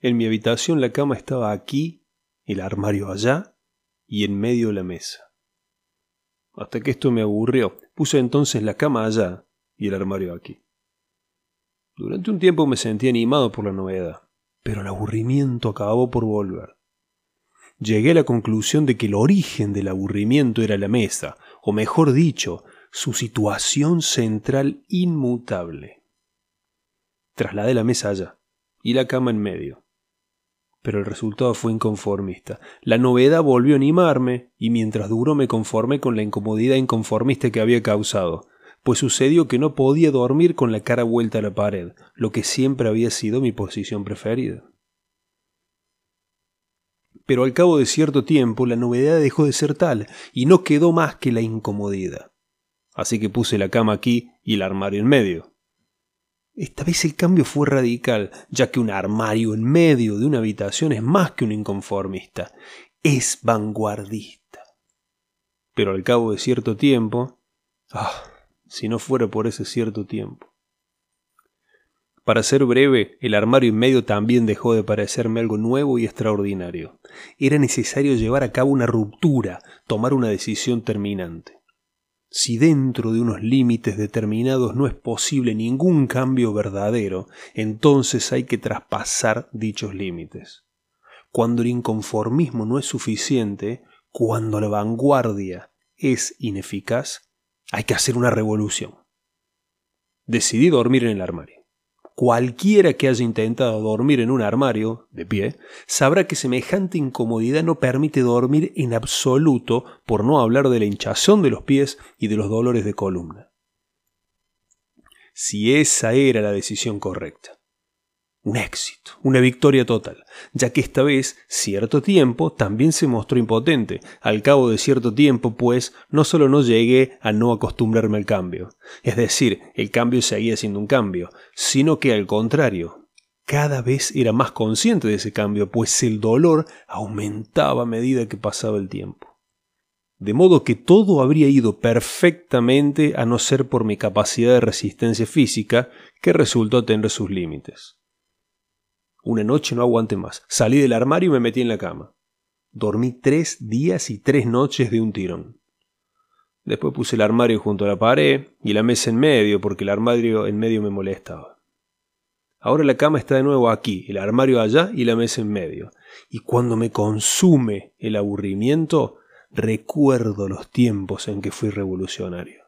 En mi habitación la cama estaba aquí, el armario allá y en medio la mesa. Hasta que esto me aburrió, puse entonces la cama allá y el armario aquí. Durante un tiempo me sentí animado por la novedad, pero el aburrimiento acabó por volver. Llegué a la conclusión de que el origen del aburrimiento era la mesa, o mejor dicho, su situación central inmutable. Trasladé la mesa allá y la cama en medio pero el resultado fue inconformista. La novedad volvió a animarme, y mientras duró me conformé con la incomodidad inconformista que había causado, pues sucedió que no podía dormir con la cara vuelta a la pared, lo que siempre había sido mi posición preferida. Pero al cabo de cierto tiempo la novedad dejó de ser tal, y no quedó más que la incomodidad. Así que puse la cama aquí y el armario en medio. Esta vez el cambio fue radical, ya que un armario en medio de una habitación es más que un inconformista, es vanguardista. Pero al cabo de cierto tiempo, ah, si no fuera por ese cierto tiempo. Para ser breve, el armario en medio también dejó de parecerme algo nuevo y extraordinario. Era necesario llevar a cabo una ruptura, tomar una decisión terminante. Si dentro de unos límites determinados no es posible ningún cambio verdadero, entonces hay que traspasar dichos límites. Cuando el inconformismo no es suficiente, cuando la vanguardia es ineficaz, hay que hacer una revolución. Decidí dormir en el armario. Cualquiera que haya intentado dormir en un armario, de pie, sabrá que semejante incomodidad no permite dormir en absoluto, por no hablar de la hinchazón de los pies y de los dolores de columna. Si esa era la decisión correcta un éxito, una victoria total, ya que esta vez cierto tiempo también se mostró impotente. Al cabo de cierto tiempo, pues, no solo no llegué a no acostumbrarme al cambio, es decir, el cambio seguía siendo un cambio, sino que al contrario, cada vez era más consciente de ese cambio, pues el dolor aumentaba a medida que pasaba el tiempo. De modo que todo habría ido perfectamente a no ser por mi capacidad de resistencia física, que resultó tener sus límites. Una noche no aguanté más. Salí del armario y me metí en la cama. Dormí tres días y tres noches de un tirón. Después puse el armario junto a la pared y la mesa en medio porque el armario en medio me molestaba. Ahora la cama está de nuevo aquí, el armario allá y la mesa en medio. Y cuando me consume el aburrimiento, recuerdo los tiempos en que fui revolucionario.